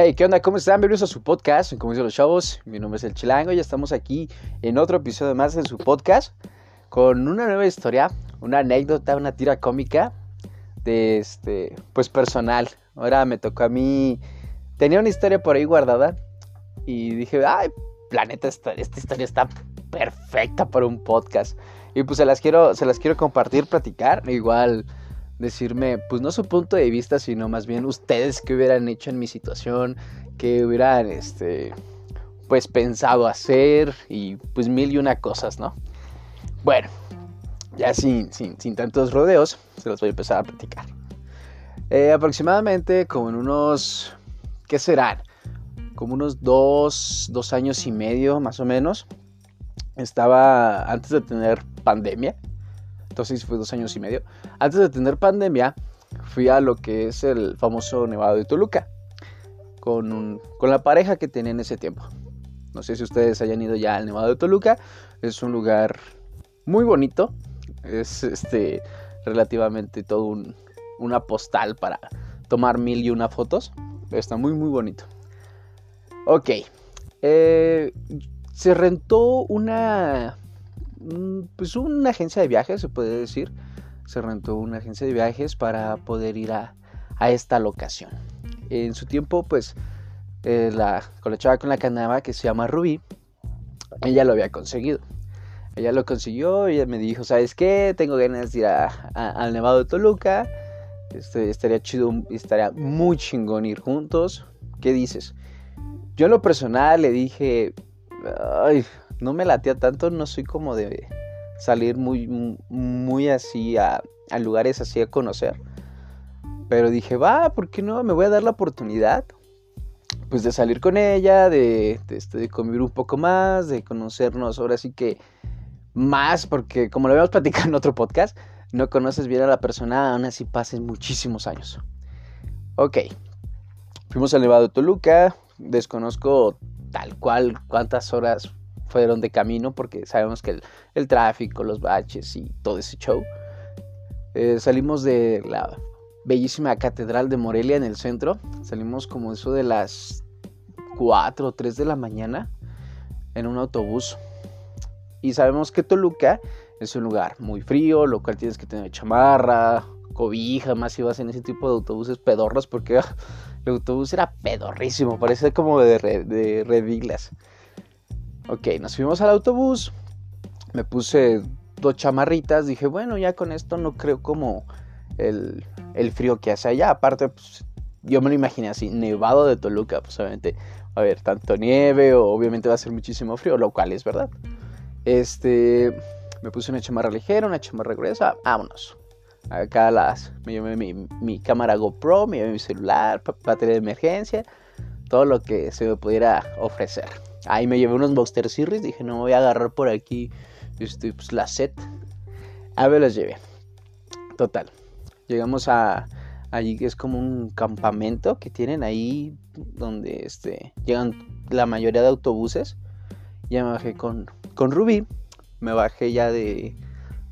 Hey, ¿qué onda? ¿Cómo están? Bienvenidos a su podcast, como dicen los chavos. Mi nombre es El Chilango y estamos aquí en otro episodio más en su podcast con una nueva historia, una anécdota, una tira cómica de este, pues personal. Ahora me tocó a mí, tenía una historia por ahí guardada y dije, ay, planeta, esta, esta historia está perfecta para un podcast. Y pues se las quiero, se las quiero compartir, platicar, igual decirme, pues no su punto de vista, sino más bien ustedes qué hubieran hecho en mi situación, qué hubieran, este, pues pensado hacer y pues mil y una cosas, ¿no? Bueno, ya sin, sin, tantos rodeos, se los voy a empezar a platicar. Eh, aproximadamente como en unos, ¿qué serán? Como unos dos, dos años y medio más o menos. Estaba antes de tener pandemia entonces fue dos años y medio. Antes de tener pandemia, fui a lo que es el famoso Nevado de Toluca, con, con la pareja que tenía en ese tiempo. No sé si ustedes hayan ido ya al Nevado de Toluca, es un lugar muy bonito, es este relativamente todo un, una postal para tomar mil y una fotos, está muy muy bonito. Ok, eh, se rentó una pues una agencia de viajes, se puede decir. Se rentó una agencia de viajes para poder ir a, esta locación. En su tiempo, pues, eh, la, chava con la que andaba, que se llama Rubí, ella lo había conseguido. Ella lo consiguió, ella me dijo, ¿sabes qué? Tengo ganas de ir al Nevado de Toluca. Este, estaría chido, estaría muy chingón ir juntos. ¿Qué dices? Yo en lo personal le dije, ay, no me latía tanto, no soy como de salir muy, muy así a, lugares así a conocer. Pero dije, va, ¿por qué no? Me voy a dar la oportunidad. Pues de salir con ella, de, de, este, de convivir un poco más, de conocernos ahora sí que más, porque como lo habíamos platicado en otro podcast, no conoces bien a la persona, aún así pasen muchísimos años. Ok, fuimos al Nevado de Toluca, desconozco tal cual cuántas horas fueron de camino porque sabemos que el, tráfico, los baches y todo ese show. Eh, salimos de la bellísima catedral de Morelia en el centro. Salimos como eso de las 4 o 3 de la mañana en un autobús. Y sabemos que Toluca es un lugar muy frío, lo cual tienes que tener chamarra, cobija, más si vas en ese tipo de autobuses pedorros, porque el autobús era pedorrísimo, parece como de, de reglas. Ok, nos fuimos al autobús. Me puse dos chamarritas. Dije, bueno, ya con esto no creo como el, frío que hace allá. Aparte, pues, yo me lo imaginé así, nevado de Toluca. Pues obviamente a haber tanto nieve o obviamente va a ser muchísimo frío, lo cual es verdad. Este, me puse una chamarra ligera, una chamarra gruesa. Vámonos. Acá las, me llevé mi, mi cámara GoPro, me llevé mi celular, batería de emergencia, todo lo que se me pudiera ofrecer. Ahí me llevé unos Monster Series. Dije, no me voy a agarrar por aquí este, pues, la set. A ver, las llevé. Total. Llegamos a. Allí que es como un campamento que tienen ahí donde este, llegan la mayoría de autobuses. Ya me bajé con, con Ruby. Me bajé ya de,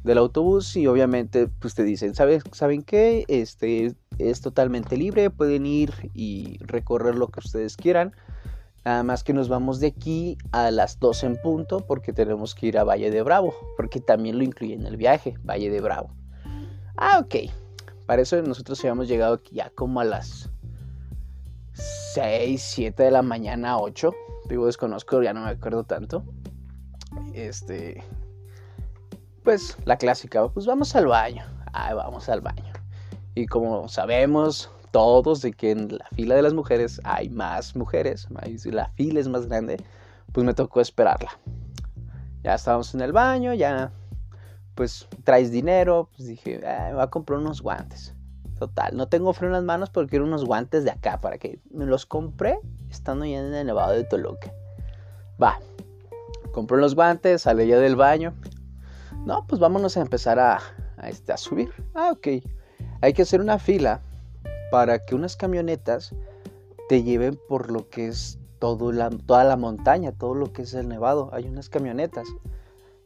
del autobús y obviamente pues te dicen, ¿sabes, ¿saben qué? Este es totalmente libre, pueden ir y recorrer lo que ustedes quieran. Nada más que nos vamos de aquí a las 12 en punto porque tenemos que ir a Valle de Bravo, porque también lo incluye en el viaje, Valle de Bravo. Ah, ok. Para eso nosotros habíamos llegado aquí ya como a las 6, 7 de la mañana, 8. Digo, desconozco, ya no me acuerdo tanto. Este. Pues la clásica, pues vamos al baño. Ah, vamos al baño. Y como sabemos, todos de que en la fila de las mujeres hay más mujeres, la fila es más grande, pues me tocó esperarla. Ya estábamos en el baño, ya pues traes dinero, pues dije, me voy a comprar unos guantes. Total, no tengo frío en las manos porque quiero unos guantes de acá para que me los compré estando ya en el Nevado de Toluca. Va, compré los guantes, salí ya del baño. No, pues vámonos a empezar a, a, este, a subir. Ah, ok. Hay que hacer una fila para que unas camionetas te lleven por lo que es toda la montaña, todo lo que es el nevado. Hay unas camionetas.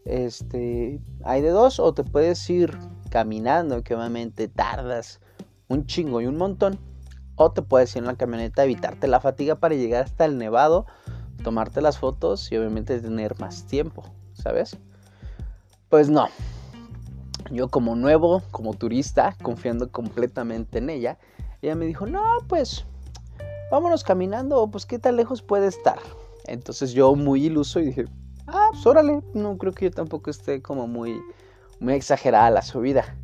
Este, hay de dos o te puedes ir caminando, que obviamente tardas un chingo y un montón. o te puedes ir en la camioneta, evitarte la fatiga para llegar hasta el nevado, tomarte las fotos y obviamente tener más tiempo, ¿sabes? Pues no. Yo como nuevo, como turista, confiando completamente en ella, ella me dijo, no, pues vámonos caminando, pues qué tan lejos puede estar. Entonces yo muy iluso y dije, ah, pues órale, no creo que yo tampoco esté como muy, muy exagerada la subida.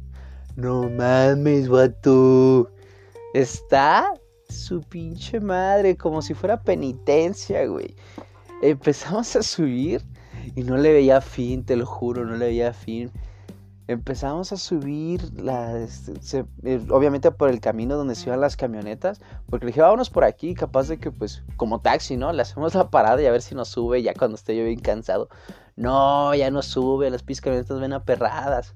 No mames, vato. Está su pinche madre, como si fuera penitencia, güey. Empezamos a subir y no le veía fin, te lo juro, no le veía fin. Empezamos a subir, la, este, eh, obviamente por el camino donde se iban las camionetas, porque le dije, vámonos por aquí, capaz de que, pues, como taxi, ¿no? Le hacemos la parada y a ver si nos sube ya cuando esté yo bien cansado. No, ya no sube, las pinches camionetas ven aperradas.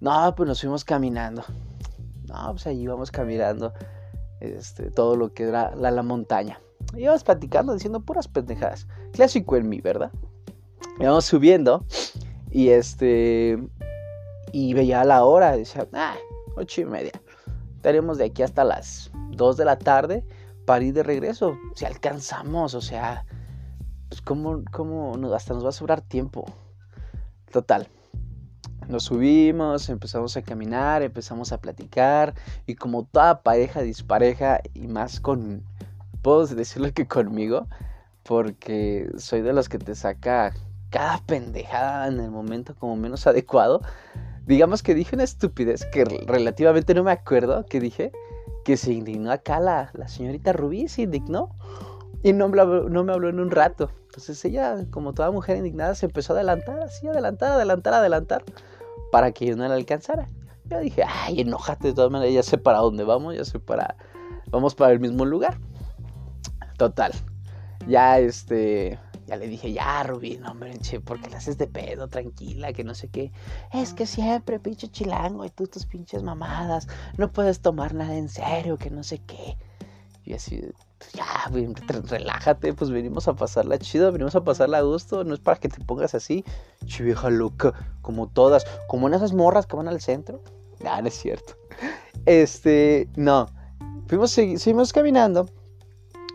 No, pues nos fuimos caminando. No, pues allí íbamos caminando este, todo lo que era la, la montaña. Íbamos platicando, diciendo puras pendejadas. Clásico en mí, ¿verdad? Íbamos subiendo y este... Y veía la hora, decía, ah, ocho y media. Estaremos de aquí hasta las dos de la tarde para ir de regreso. Si alcanzamos, o sea, pues cómo, cómo hasta nos va a sobrar tiempo. Total, nos subimos, empezamos a caminar, empezamos a platicar y como toda pareja dispareja y más con, puedo decirlo que conmigo, porque soy de los que te saca cada pendejada en el momento como menos adecuado. Digamos que dije una estupidez que relativamente no me acuerdo que dije, que se indignó acá la, la señorita Rubí, se indignó y no me, habló, no me habló en un rato. Entonces ella, como toda mujer indignada, se empezó a adelantar, así, adelantar, adelantar, adelantar para que yo no la alcanzara. Yo dije, ay, enójate de todas maneras, ya sé para dónde vamos, ya sé para... Vamos para el mismo lugar. Total. Ya este... Ya le dije, ya, Rubí, no, hombre, porque le haces de pedo, tranquila, que no sé qué. Es que siempre, pinche chilango, y tú tus pinches mamadas, no puedes tomar nada en serio, que no sé qué. Y así, pues ya, relájate, pues venimos a pasarla chido, venimos a pasarla a gusto, no es para que te pongas así, vieja loca, como todas, como en esas morras que van al centro. Ah, no es cierto. Este, no. Fuimos, seguimos caminando,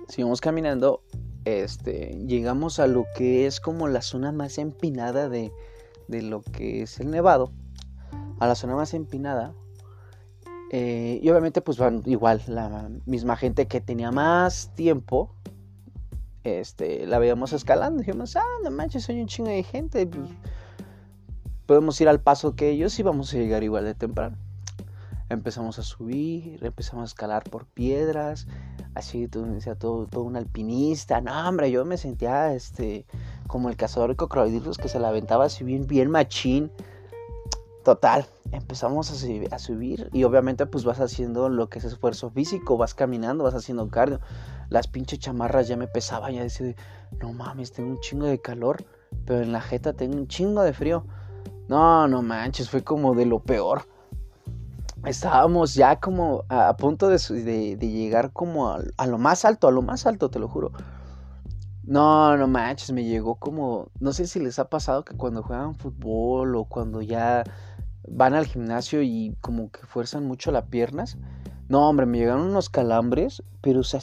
seguimos caminando, este, llegamos a lo que es como la zona más empinada de, de lo que es el Nevado, a la zona más empinada, eh, y obviamente pues van igual la misma gente que tenía más tiempo. Este, la veíamos escalando. Dijimos, ah, no manches, soy un chingo de gente. Pues, podemos ir al paso que ellos y vamos a llegar igual de temprano. Empezamos a subir, empezamos a escalar por piedras, así todo, todo, todo un alpinista. No, hombre, yo me sentía este, como el cazador de cocodrilos que se la aventaba así bien, machín. Total, empezamos a, subir y obviamente pues vas haciendo lo que es esfuerzo físico, vas caminando, vas haciendo cardio. Las pinches chamarras ya me pesaban, ya decía, no mames, tengo un chingo de calor, pero en la jeta tengo un chingo de frío. No, no manches, fue como de lo peor. Estábamos ya como a, punto de, llegar como a, a lo más alto, a lo más alto, te lo juro. No, no manches, me llegó como, no sé si les ha pasado que cuando juegan fútbol o cuando ya van al gimnasio y como que fuerzan mucho las piernas. No, hombre, me llegaron unos calambres, pero o sea,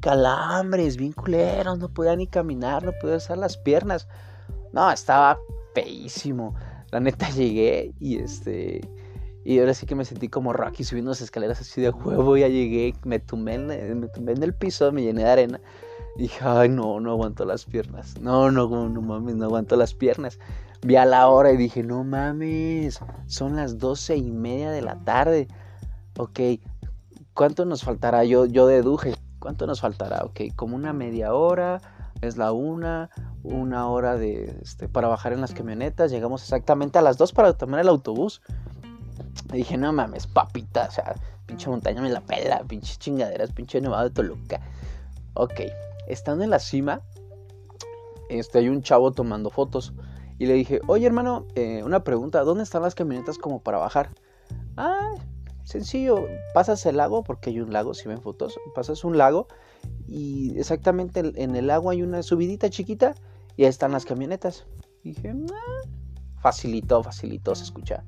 calambres, bien culeros, no podía ni caminar, no podía usar las piernas. No, estaba feísimo. La neta llegué y este... Y ahora sí que me sentí como Rocky subiendo las escaleras así de huevo, ya llegué, me tumbé en, me tumbé en el piso, me llené de arena. Y dije, ay, no, no aguanto las piernas. No, no, no mames, no aguanto las piernas. Vi a la hora y dije, no mames, son las doce y media de la tarde. Ok, ¿cuánto nos faltará? Yo, yo deduje, ¿cuánto nos faltará? Ok, como una media hora, es la una, una hora de, este, para bajar en las camionetas. Llegamos exactamente a las dos para tomar el autobús. Y dije, no mames, papita, o sea, pinche montaña me la pela, pinche chingaderas, pinche nevado de Toluca. Ok, estando en la cima, este, hay un chavo tomando fotos. Y le dije, oye hermano, eh, una pregunta, ¿dónde están las camionetas como para bajar? Ah, sencillo, pasas el lago, porque hay un lago, si ven fotos, pasas un lago y exactamente en el lago hay una subidita chiquita y ahí están las camionetas. dije, ah, facilito, facilito, se escucha.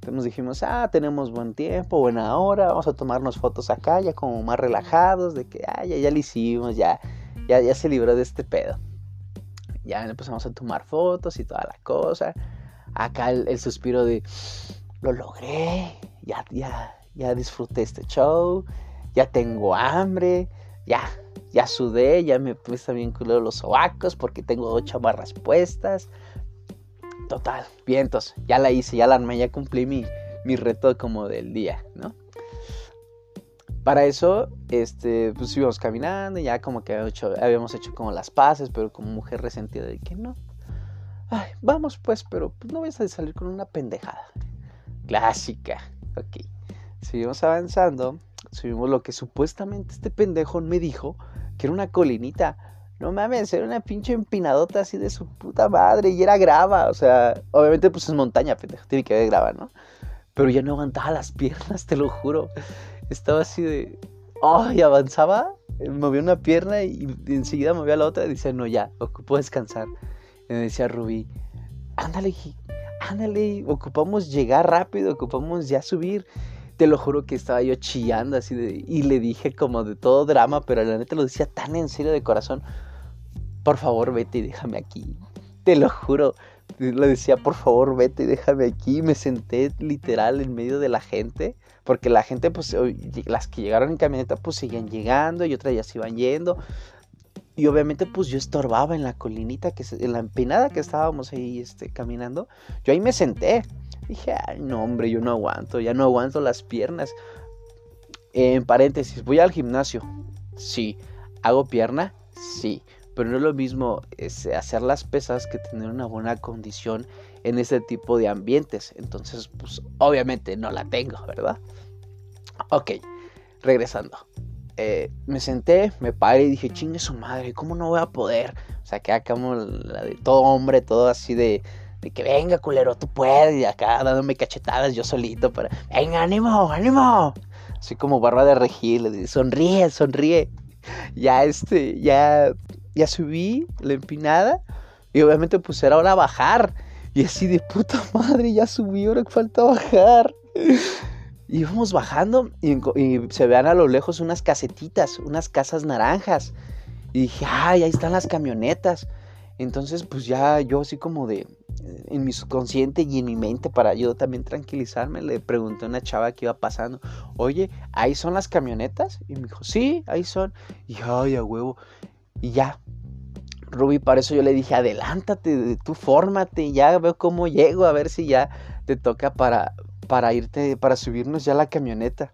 Entonces dijimos, ah, tenemos buen tiempo, buena hora, vamos a tomarnos fotos acá, ya como más relajados, de que, ah, ya, ya lo hicimos, ya, ya, ya se libró de este pedo. Ya empezamos a tomar fotos y toda la cosa. Acá el, suspiro de, lo logré, ya, ya, ya disfruté este show, ya tengo hambre, ya, ya sudé, ya me puse bien culero los sobacos porque tengo ocho barras puestas total, vientos, ya la hice, ya la armé, ya cumplí mi, mi reto como del día, ¿no? Para eso, este, pues íbamos caminando, ya como que habíamos hecho como las paces, pero como mujer resentida de que no. Ay, vamos pues, pero pues, no vayas a salir con una pendejada. Clásica. Ok. Seguimos avanzando. Subimos lo que supuestamente este pendejo me dijo que era una colinita. No mames, era una pinche empinadota así de su puta madre y era grava. O sea, obviamente pues es montaña, pendejo, tiene que haber grava, ¿no? Pero ya no aguantaba las piernas, te lo juro. Estaba así de... ¡Ay! avanzaba, movía una pierna y enseguida movía la otra y decía, no, ya, ocupo descansar. Y me decía Rubí, ándale, ándale, ocupamos llegar rápido, ocupamos ya subir. Te lo juro que estaba yo chillando así de... Y le dije como de todo drama, pero la neta lo decía tan en serio de corazón por favor vete y déjame aquí. Te lo juro. Le decía, por favor vete y déjame aquí. Me senté literal en medio de la gente. Porque la gente, pues, las que llegaron en camioneta, pues seguían llegando y otras ya se iban yendo. Y obviamente, pues yo estorbaba en la colinita, que en la empinada que estábamos ahí este, caminando. Yo ahí me senté. Dije, ay, no, hombre, yo no aguanto, ya no aguanto las piernas. En paréntesis, voy al gimnasio. Sí. ¿Hago pierna? Sí pero no es lo mismo este, hacer las pesas que tener una buena condición en este tipo de ambientes. Entonces, pues obviamente no la tengo, ¿verdad? Ok, regresando. Eh, me senté, me paré y dije, chingue su madre, ¿cómo no voy a poder? O sea, que acá como la de todo hombre, todo así de, de que venga, culero, tú puedes, y acá dándome cachetadas yo solito para, venga, ánimo, ánimo. Así como barra de regil, sonríe, sonríe. Ya este, ya ya subí la empinada y obviamente pues era hora bajar. Y así de puta madre, ya subí, ahora falta bajar. Y íbamos bajando y, se vean a lo lejos unas casetitas, unas casas naranjas. Y dije, ay, ahí están las camionetas. Entonces, pues ya yo así como de, eh, en mi subconsciente y en mi mente, para yo también tranquilizarme, le pregunté a una chava que iba pasando, oye, ¿ahí son las camionetas? Y me dijo, sí, ahí son. Y ay, a huevo. Y ya. Ruby, para eso yo le dije, adelántate, tú fórmate, ya veo cómo llego, a ver si ya te toca para, para irte, para subirnos ya la camioneta.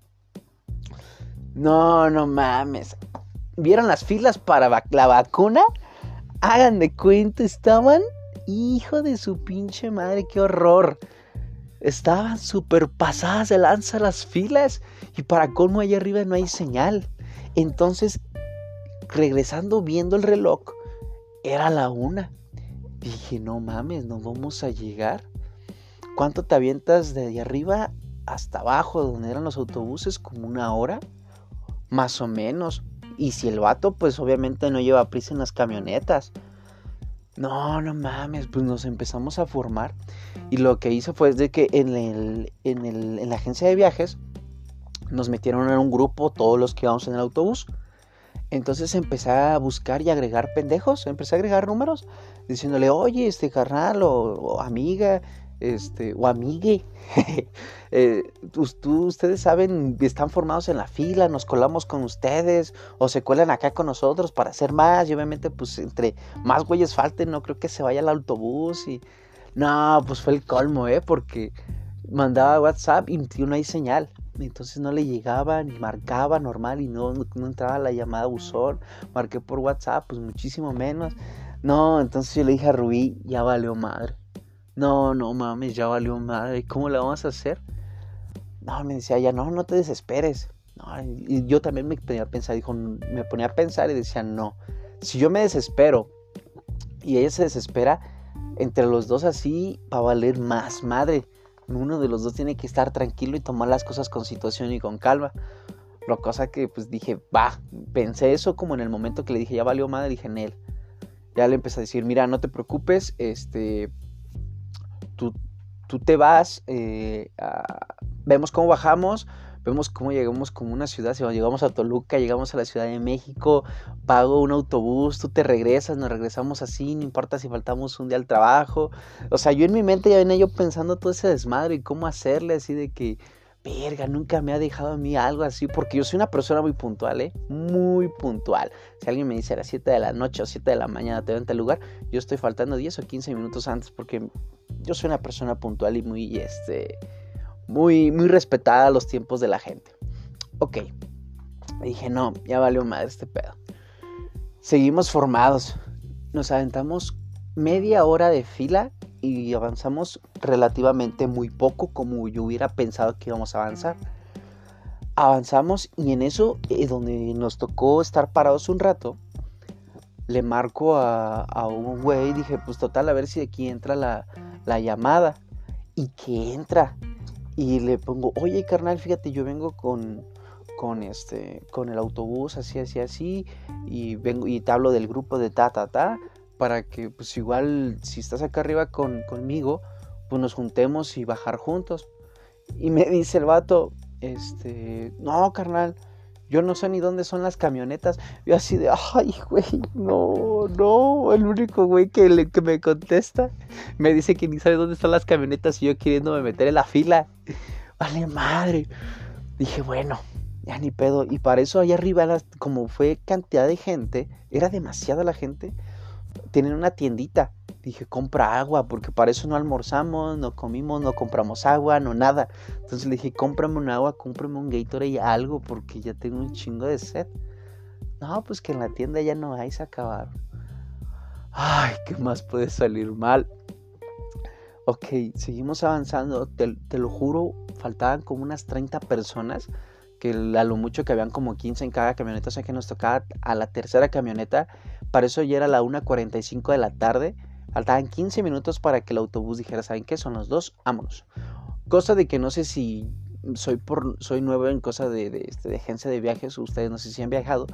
No, no mames. ¿Vieron las filas para la vacuna? Hagan de cuenta, estaban, hijo de su pinche madre, qué horror. Estaban súper pasadas de lanza las filas y para colmo allá arriba no hay señal. Entonces regresando viendo el reloj, era la una. Dije, no mames, no vamos a llegar. ¿Cuánto te avientas de arriba hasta abajo, donde eran los autobuses? Como una hora, más o menos. Y si el vato, pues obviamente no lleva prisa en las camionetas. No, no mames, pues nos empezamos a formar. Y lo que hizo fue de que en, el, en, el, en la agencia de viajes nos metieron en un grupo todos los que íbamos en el autobús. Entonces empecé a buscar y agregar pendejos, empecé a agregar números, diciéndole, oye, este carnal o, amiga, este, o amigue, eh, ustedes saben, están formados en la fila, nos colamos con ustedes, o se cuelan acá con nosotros para hacer más, y obviamente, pues, entre más güeyes falten, no creo que se vaya el autobús, y, no, pues fue el colmo, ¿eh? Porque mandaba WhatsApp y no hay señal, entonces no le llegaba ni marcaba normal y no, no entraba la llamada buzón. Marqué por WhatsApp, pues muchísimo menos. No, entonces yo le dije a Rubí, ya valió madre. No, no mames, ya valió madre. ¿Cómo la vamos a hacer? No, me decía ya, no, no te desesperes. y yo también me ponía a pensar, dijo, me ponía a pensar y decía, no, si yo me desespero y ella se desespera, entre los dos así va a valer más madre uno de los dos tiene que estar tranquilo y tomar las cosas con situación y con calma. Lo cosa que pues dije, va, pensé eso como en el momento que le dije, ya valió madre, dije en él. Ya le empecé a decir, mira, no te preocupes, este, tú tú te vas, eh, vemos cómo bajamos, vemos cómo llegamos como una ciudad, si llegamos a Toluca, llegamos a la Ciudad de México, pago un autobús, tú te regresas, nos regresamos así, no importa si faltamos un día al trabajo. O sea, yo en mi mente ya venía yo pensando todo ese desmadre y cómo hacerle así de que, verga, nunca me ha dejado a mí algo así, porque yo soy una persona muy puntual, ¿eh? Muy puntual. Si alguien me dice a las 7 de la noche o 7 de la mañana te veo en tal lugar, yo estoy faltando 10 o 15 minutos antes porque yo soy una persona puntual y muy, este, muy, muy respetada a los tiempos de la gente. Ok. Dije, no, ya valió madre este pedo. Seguimos formados. Nos aventamos media hora de fila y avanzamos relativamente muy poco como yo hubiera pensado que íbamos a avanzar. Avanzamos y en eso, eh, donde nos tocó estar parados un rato, le marco a, a un güey y dije, pues total, a ver si aquí entra la, la llamada. Y que entra. Y le pongo, oye carnal, fíjate, yo vengo con, con este, con el autobús, así, así, así, y vengo, y te hablo del grupo de ta, ta, ta, para que, pues igual, si estás acá arriba con, conmigo, pues nos juntemos y bajar juntos. Y me dice el vato, este, no, carnal, yo no sé ni dónde son las camionetas. Yo así de, ay, güey, no, no. El único güey que, que me contesta me dice que ni sabe dónde están las camionetas y yo queriéndome meter en la fila. Vale, madre. Dije, bueno, ya ni pedo. Y para eso allá arriba, como fue cantidad de gente, era demasiada la gente, tienen una tiendita dije, compra agua, porque para eso no almorzamos, no comimos, no compramos agua, no nada. Entonces le dije, cómprame un agua, cómprame un Gatorade, algo, porque ya tengo un chingo de sed. No, pues que en la tienda ya no hay, se acabaron. Ay, ¿qué más puede salir mal? Ok, seguimos avanzando, te, te lo juro, faltaban como unas 30 personas que a lo mucho que habían como 15 en cada camioneta, o sea que nos tocaba a la tercera camioneta, para eso ya era la 1.45 de la tarde Faltaban 15 minutos para que el autobús dijera, ¿saben qué? Son los dos, vámonos. Cosa de que no sé si soy, por, soy nuevo en cosa de, de, este, de agencia de viajes, ustedes no sé si han viajado,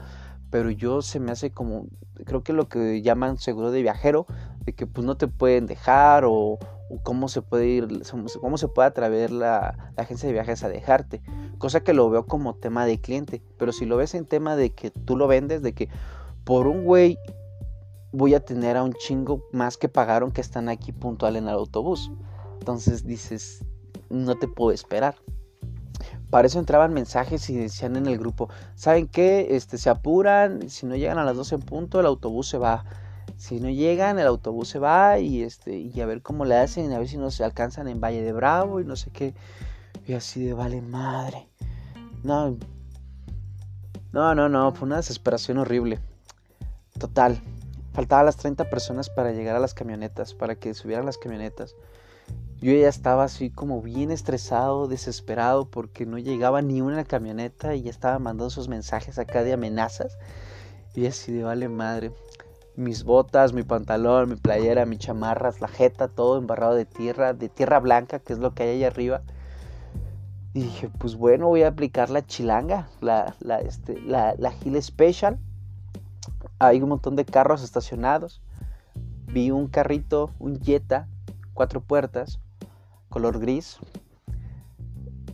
pero yo se me hace como, creo que lo que llaman seguro de viajero, de que pues no te pueden dejar o, cómo se puede ir, cómo se puede atrever la, la, agencia de viajes a dejarte. Cosa que lo veo como tema de cliente, pero si lo ves en tema de que tú lo vendes, de que por un güey voy a tener a un chingo más que pagaron que están aquí puntual en el autobús. Entonces dices, no te puedo esperar. Para eso entraban mensajes y decían en el grupo, ¿saben qué? Este, se apuran, si no llegan a las 12 en punto, el autobús se va. Si no llegan, el autobús se va y, este, y a ver cómo le hacen, a ver si no se alcanzan en Valle de Bravo y no sé qué. Y así de vale madre. No, no, no, no, fue una desesperación horrible. Total, Faltaban las 30 personas para llegar a las camionetas, para que subieran las camionetas. Yo ya estaba así como bien estresado, desesperado, porque no llegaba ni una camioneta y ya estaba mandando esos mensajes acá de amenazas. Y así de vale madre. Mis botas, mi pantalón, mi playera, mi chamarras, la jeta, todo embarrado de tierra, de tierra blanca, que es lo que hay allá arriba. Y dije, pues bueno, voy a aplicar la chilanga, la, la, este, la, la Hill Special hay un montón de carros estacionados. Vi un carrito, un Jetta, cuatro puertas, color gris,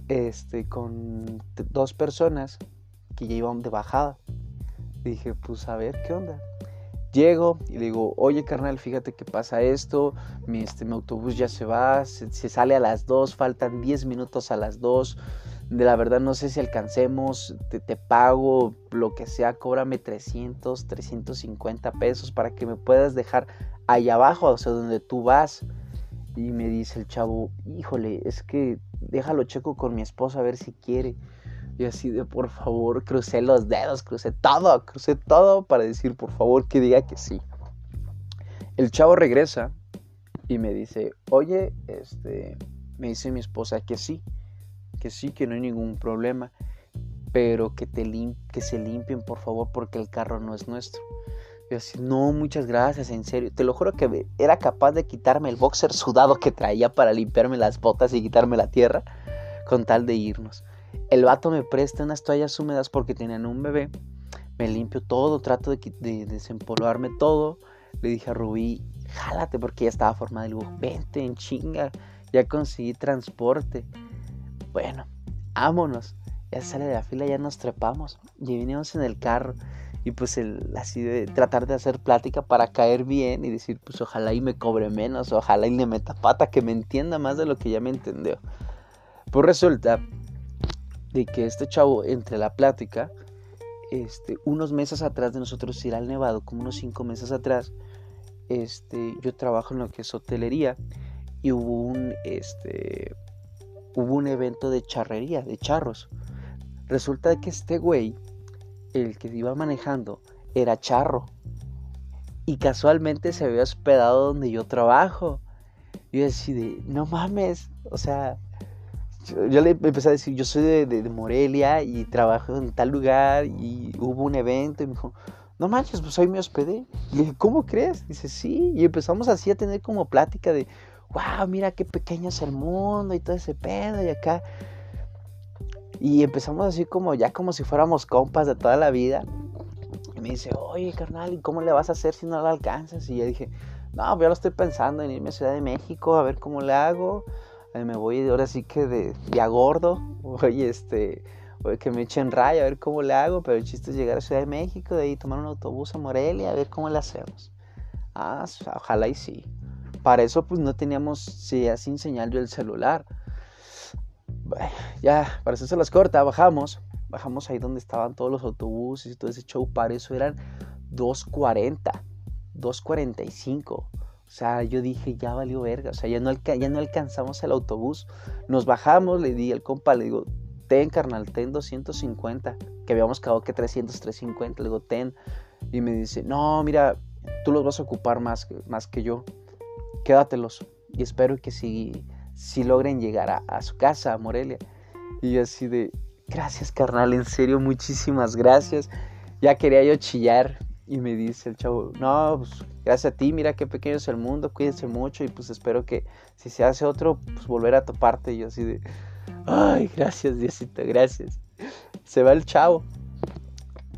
este, con dos personas que ya iban de bajada. Dije, pues a ver, ¿qué onda? Llego y digo, oye carnal, fíjate que pasa esto, mi, este, mi autobús ya se va, se, se sale a las dos, faltan 10 minutos a las dos de la verdad no sé si alcancemos, te, te, pago lo que sea, cóbrame 300, 350 pesos para que me puedas dejar allá abajo, o sea, donde tú vas. Y me dice el chavo, híjole, es que déjalo checo con mi esposa a ver si quiere. Y así de, por favor, crucé los dedos, crucé todo, crucé todo para decir, por favor, que diga que sí. El chavo regresa y me dice, oye, este, me dice mi esposa que sí que sí, que no hay ningún problema, pero que, te que se limpien por favor porque el carro no es nuestro. Yo así, no, muchas gracias, en serio. Te lo juro que era capaz de quitarme el boxer sudado que traía para limpiarme las botas y quitarme la tierra con tal de irnos. El vato me presta unas toallas húmedas porque tenían un bebé. Me limpio todo, trato de, de desempolvarme todo. Le dije a Rubí, jálate porque ya estaba formada. Le digo, vente en chinga ya conseguí transporte. Bueno, vámonos. Ya sale de la fila, ya nos trepamos. Y vinimos en el carro. Y pues el, así de tratar de hacer plática para caer bien y decir, pues ojalá y me cobre menos, ojalá y le meta pata, que me entienda más de lo que ya me entendió. Pues resulta de que este chavo, entre la plática, este, unos meses atrás de nosotros ir al Nevado, como unos cinco meses atrás, este, yo trabajo en lo que es hotelería y hubo un, este, hubo un evento de charrería, de charros. Resulta que este güey, el que iba manejando, era charro. Y casualmente se había hospedado donde yo trabajo. Yo decidí, no mames, o sea, yo, le empecé a decir, yo soy de, de, Morelia y trabajo en tal lugar y hubo un evento y me dijo, no manches, pues hoy me hospedé. Y le dije, ¿cómo crees? Dice, sí. Y empezamos así a tener como plática de, wow, mira qué pequeño es el mundo y todo ese pedo y acá. Y empezamos así como ya como si fuéramos compas de toda la vida. Y me dice, oye, carnal, ¿y cómo le vas a hacer si no lo alcanzas? Y yo dije, no, pues ya lo estoy pensando en irme a Ciudad de México a ver cómo le hago. me voy ahora sí que de, de a gordo. Oye, este, que me echen raya a ver cómo le hago. Pero el chiste es llegar a Ciudad de México, de ahí tomar un autobús a Morelia a ver cómo le hacemos. Ah, ojalá y sí. Para eso pues no teníamos sí, sin señal yo el celular. Ya, para eso se las corta, bajamos. Bajamos ahí donde estaban todos los autobuses y todo ese show. Para eso eran 2.40, 2.45. O sea, yo dije, ya valió verga. O sea, ya no, ya no alcanzamos el autobús. Nos bajamos, le di al compa, le digo, ten, carnal, ten 250. Que habíamos quedado que 300, 350. Le digo, ten. Y me dice, no, mira, tú los vas a ocupar más, más que yo quédatelos y espero que si, si logren llegar a, su casa, a Morelia. Y yo así de, gracias carnal, en serio, muchísimas gracias. Ya quería yo chillar y me dice el chavo, no, pues gracias a ti, mira qué pequeño es el mundo, cuídense mucho y pues espero que si se hace otro, pues volver a toparte. Y yo así de, ay, gracias Diosito, gracias. Se va el chavo.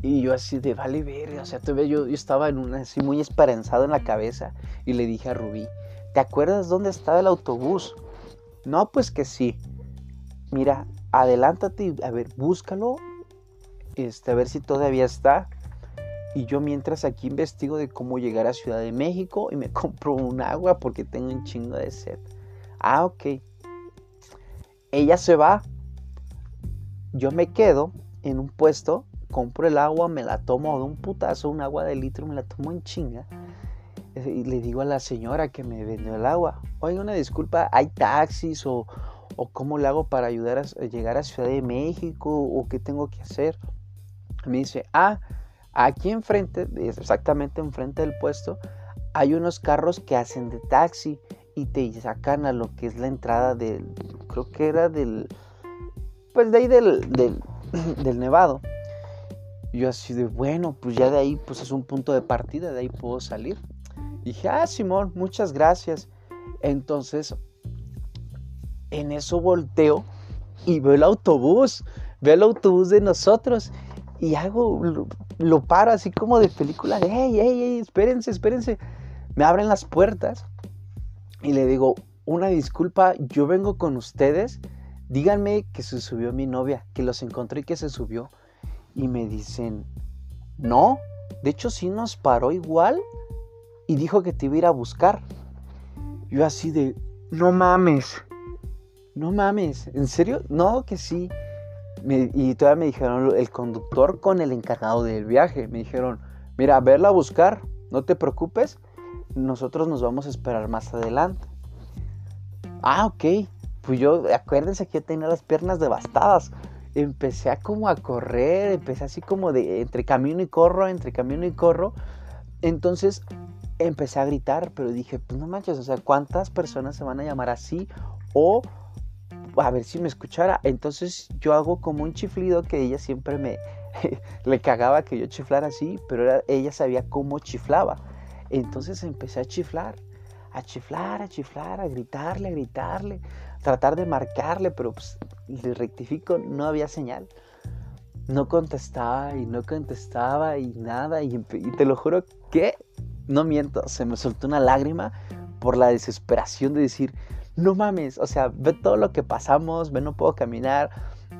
Y yo así de, vale verga, o sea, todavía yo, yo estaba en una, así muy esperanzado en la cabeza y le dije a Rubí, ¿Te acuerdas dónde estaba el autobús? No, pues que sí. Mira, adelántate y a ver, búscalo. Este, a ver si todavía está. Y yo mientras aquí investigo de cómo llegar a Ciudad de México y me compro un agua porque tengo un chingo de sed. Ah, ok. Ella se va. Yo me quedo en un puesto, compro el agua, me la tomo de un putazo, un agua de litro, me la tomo en chinga y le digo a la señora que me vendió el agua, oiga, una disculpa, ¿hay taxis o, o cómo le hago para ayudar a, llegar a Ciudad de México o qué tengo que hacer? Me dice, ah, aquí enfrente, exactamente enfrente del puesto, hay unos carros que hacen de taxi y te sacan a lo que es la entrada del, creo que era del, pues de ahí del, del, del Nevado. Yo así de, bueno, pues ya de ahí pues es un punto de partida, de ahí puedo salir dije, ah, Simón, muchas gracias. Entonces, en eso volteo y veo el autobús, veo el autobús de nosotros y hago, lo, paro así como de película, de, hey, hey, hey, espérense, espérense. Me abren las puertas y le digo, una disculpa, yo vengo con ustedes, díganme que se subió mi novia, que los encontré y que se subió. Y me dicen, no, de hecho sí nos paró igual y dijo que te iba a ir a buscar. Yo así de, no mames, no mames, ¿en serio? No, que sí. y todavía me dijeron el conductor con el encargado del viaje. Me dijeron, mira, verla a buscar, no te preocupes, nosotros nos vamos a esperar más adelante. Ah, ok. Pues yo, acuérdense que yo tenía las piernas devastadas. Empecé como a correr, empecé así como de entre camino y corro, entre camino y corro. Entonces empecé a gritar, pero dije, pues no manches, o sea, ¿cuántas personas se van a llamar así? O a ver si me escuchara. Entonces yo hago como un chiflido que ella siempre me le cagaba que yo chiflara así, pero ella sabía cómo chiflaba. Entonces empecé a chiflar, a chiflar, a chiflar, a gritarle, a gritarle, tratar de marcarle, pero pues le rectifico, no había señal. No contestaba y no contestaba y nada. Y te lo juro que no miento, se me soltó una lágrima por la desesperación de decir, no mames, o sea, ve todo lo que pasamos, ve, no puedo caminar.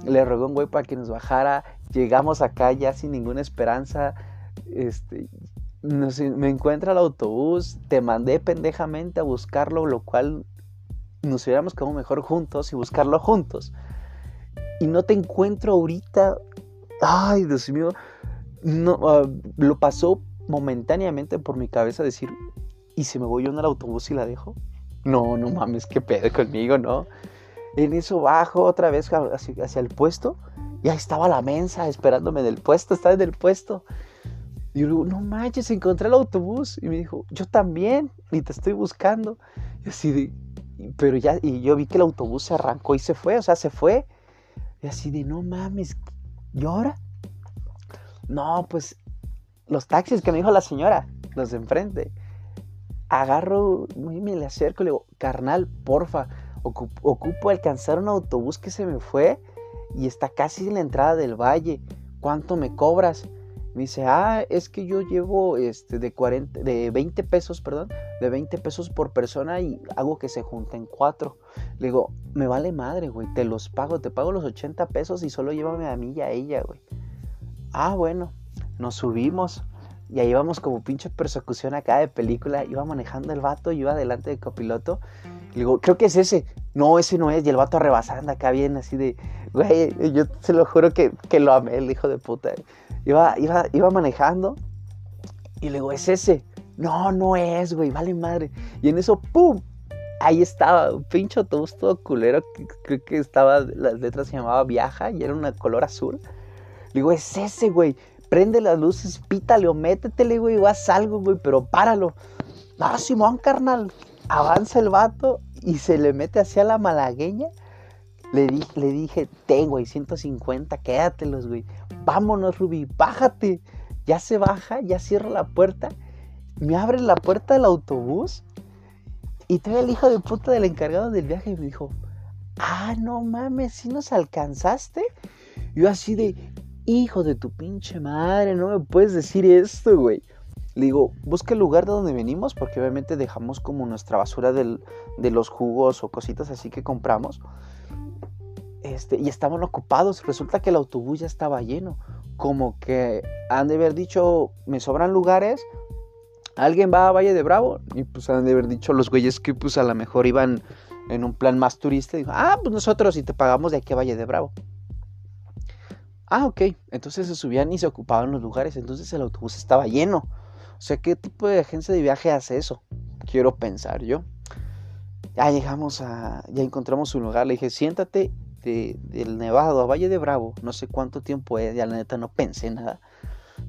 Le rogó un güey para que nos bajara. Llegamos acá ya sin ninguna esperanza. Este, me encuentra el autobús. Te mandé pendejamente a buscarlo, lo cual nos hubiéramos quedado mejor juntos y buscarlo juntos. Y no te encuentro ahorita. Ay, Dios mío. No, ah, lo pasó momentáneamente por mi cabeza decir, ¿y si me voy yo en el autobús y la dejo? No, no mames, qué pedo conmigo, ¿no? En eso bajo otra vez hacia, el puesto y ahí estaba la mensa esperándome del puesto, estaba en el puesto. Y yo digo, no manches, encontré el autobús. Y me dijo, yo también, y te estoy buscando. Y así de, pero ya, y yo vi que el autobús se arrancó y se fue, o sea, se fue. Y así de, no mames, ¿y ahora? No, pues los taxis que me dijo la señora, los enfrente. Agarro, me le acerco y le digo, carnal, porfa, ocupo, alcanzar un autobús que se me fue y está casi en la entrada del valle. ¿Cuánto me cobras? Me dice, ah, es que yo llevo este, de, 40, de 20 pesos, perdón, de 20 pesos por persona y hago que se junten cuatro. Le digo, me vale madre, güey, te los pago, te pago los 80 pesos y solo llévame a mí y a ella, güey. Ah, bueno, nos subimos y ahí íbamos como pinche persecución acá de película. Iba manejando el vato, iba delante del copiloto. Y digo, creo que es ese. No, ese no es. Y el vato rebasando acá bien así de, güey, yo se lo juro que, que lo amé, el hijo de puta. Iba, iba, iba manejando y le digo, es ese. No, no es, güey, vale madre. Y en eso, ¡pum! Ahí estaba, un pinche autobús todo culero. Creo que estaba, las letras se llamaba Viaja y era una color azul. Le digo, es ese, güey. Prende las luces, pítale o métetele, güey, o haz algo, güey, pero páralo. No, Simón, carnal. Avanza el vato y se le mete hacia la malagueña. Le, dije, le dije, ten, güey, 150, quédatelos, güey vámonos Ruby, bájate. Ya se baja, ya cierra la puerta, me abre la puerta del autobús y trae el hijo de puta del encargado del viaje y me dijo, ah, no mames, si nos alcanzaste. Yo así de, hijo de tu pinche madre, no me puedes decir esto, güey. Le digo, busca el lugar de donde venimos, porque obviamente dejamos como nuestra basura de los jugos o cositas así que compramos. Este, y estaban ocupados. Resulta que el autobús ya estaba lleno. Como que han de haber dicho, me sobran lugares, alguien va a Valle de Bravo. Y pues han de haber dicho los güeyes que pues a lo mejor iban en un plan más turista. Dijo, ah, pues nosotros y te pagamos de aquí a Valle de Bravo. Ah, ok. Entonces se subían y se ocupaban los lugares. Entonces el autobús estaba lleno. O sea, ¿qué tipo de agencia de viaje hace eso? Quiero pensar yo. Ya llegamos a, ya encontramos un lugar. Le dije, siéntate del Nevado a Valle de Bravo, no sé cuánto tiempo es, ya la neta no pensé nada.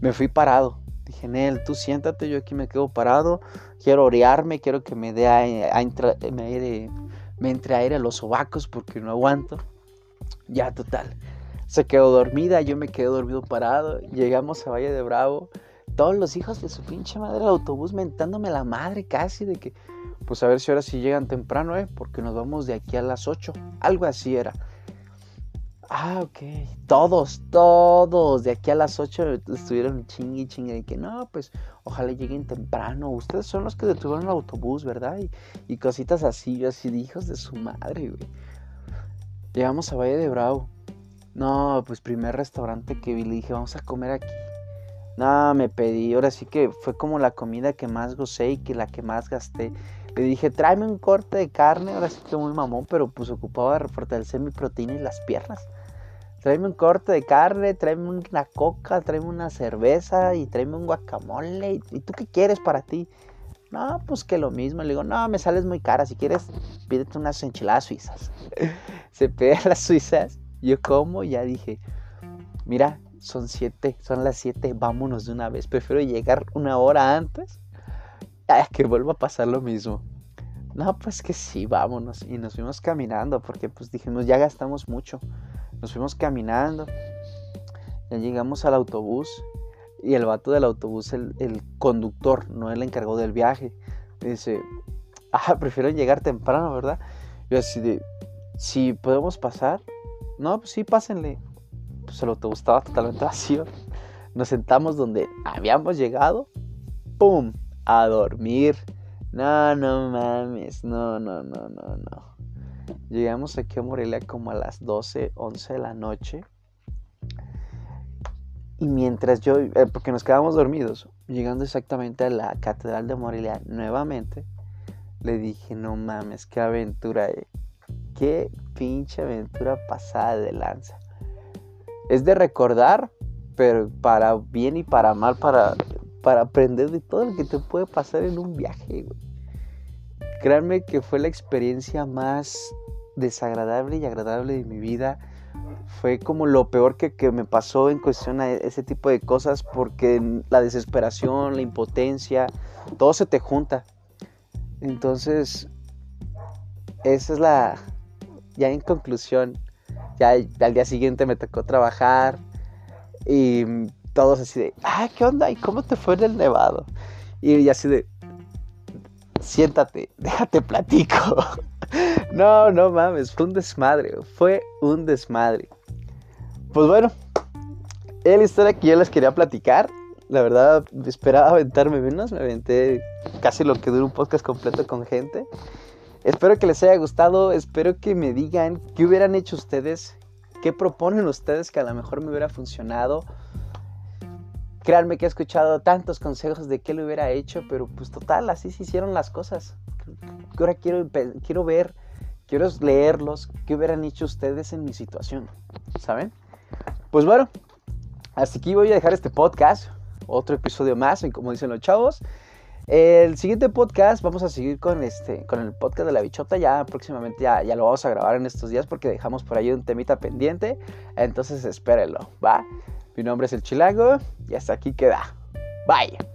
Me fui parado. Dije, Nel, tú siéntate, yo aquí me quedo parado. Quiero orearme, quiero que me dé a, me, me entre aire a los sobacos porque no aguanto. Ya, total. Se quedó dormida, yo me quedé dormido parado. Llegamos a Valle de Bravo. Todos los hijos de su pinche madre el autobús mentándome la madre casi de que, pues a ver si ahora sí llegan temprano, ¿eh? Porque nos vamos de aquí a las 8. Algo así era. Ah, ok. Todos, todos. De aquí a las 8 estuvieron chingue chingue de que no, pues ojalá lleguen temprano. Ustedes son los que detuvieron el autobús, ¿verdad? Y, cositas así, yo así de hijos de su madre, güey. Llegamos a Valle de Bravo. No, pues primer restaurante que vi, le dije, vamos a comer aquí. No, me pedí, ahora sí que fue como la comida que más gocé y que la que más gasté. Le dije, tráeme un corte de carne, ahora sí que muy mamón, pero pues ocupaba refortalecer mi proteína y las piernas tráeme un corte de carne, tráeme una coca, tráeme una cerveza y tráeme un guacamole. ¿Y tú qué quieres para ti? No, pues que lo mismo. Le digo, no, me sales muy cara. Si quieres, pídete unas enchiladas suizas. Se pide las suizas. Yo como, ya dije, mira, son siete, son las siete, vámonos de una vez. Prefiero llegar una hora antes a que vuelva a pasar lo mismo. No, pues que sí, vámonos. Y nos fuimos caminando porque pues dijimos, ya gastamos mucho. Nos fuimos caminando. Ya llegamos al autobús. Y el vato del autobús, el, conductor, no el encargado del viaje, dice, ah, prefiero llegar temprano, ¿verdad? Yo así de, si podemos pasar. No, pues sí, pásenle. Pues el autobús estaba totalmente vacío. Nos sentamos donde habíamos llegado. ¡Pum! A dormir. No, no mames. No, no, no, no, no. Llegamos aquí a Morelia como a las 12, 11 de la noche. Y mientras yo, eh, porque nos quedamos dormidos, llegando exactamente a la Catedral de Morelia nuevamente, le dije, no mames, qué aventura, eh. Qué pinche aventura pasada de lanza. Es de recordar, pero para bien y para mal, para, para aprender de todo lo que te puede pasar en un viaje, güey. Créanme que fue la experiencia más desagradable y agradable de mi vida. Fue como lo peor que, me pasó en cuestión a ese tipo de cosas porque la desesperación, la impotencia, todo se te junta. Entonces, esa es la, ya en conclusión, ya al día siguiente me tocó trabajar y todos así de, ah, ¿qué onda? ¿Y cómo te fue en el nevado? Y así de, siéntate, déjate platico. no, no mames, fue un desmadre, fue un desmadre. Pues bueno, es la historia que yo les quería platicar. La verdad, esperaba aventarme menos, me aventé casi lo que dura un podcast completo con gente. Espero que les haya gustado, espero que me digan qué hubieran hecho ustedes, qué proponen ustedes que a lo mejor me hubiera funcionado Créanme que he escuchado tantos consejos de qué lo hubiera hecho, pero pues total, así se hicieron las cosas. Ahora quiero, quiero ver, quiero leerlos, qué hubieran hecho ustedes en mi situación, ¿saben? Pues bueno, hasta aquí voy a dejar este podcast, otro episodio más, como dicen los chavos. El siguiente podcast vamos a seguir con este con el podcast de la bichota ya próximamente ya, ya lo vamos a grabar en estos días porque dejamos por ahí un temita pendiente, entonces espérenlo, ¿va? Mi nombre es el Chilango y hasta aquí queda. Bye.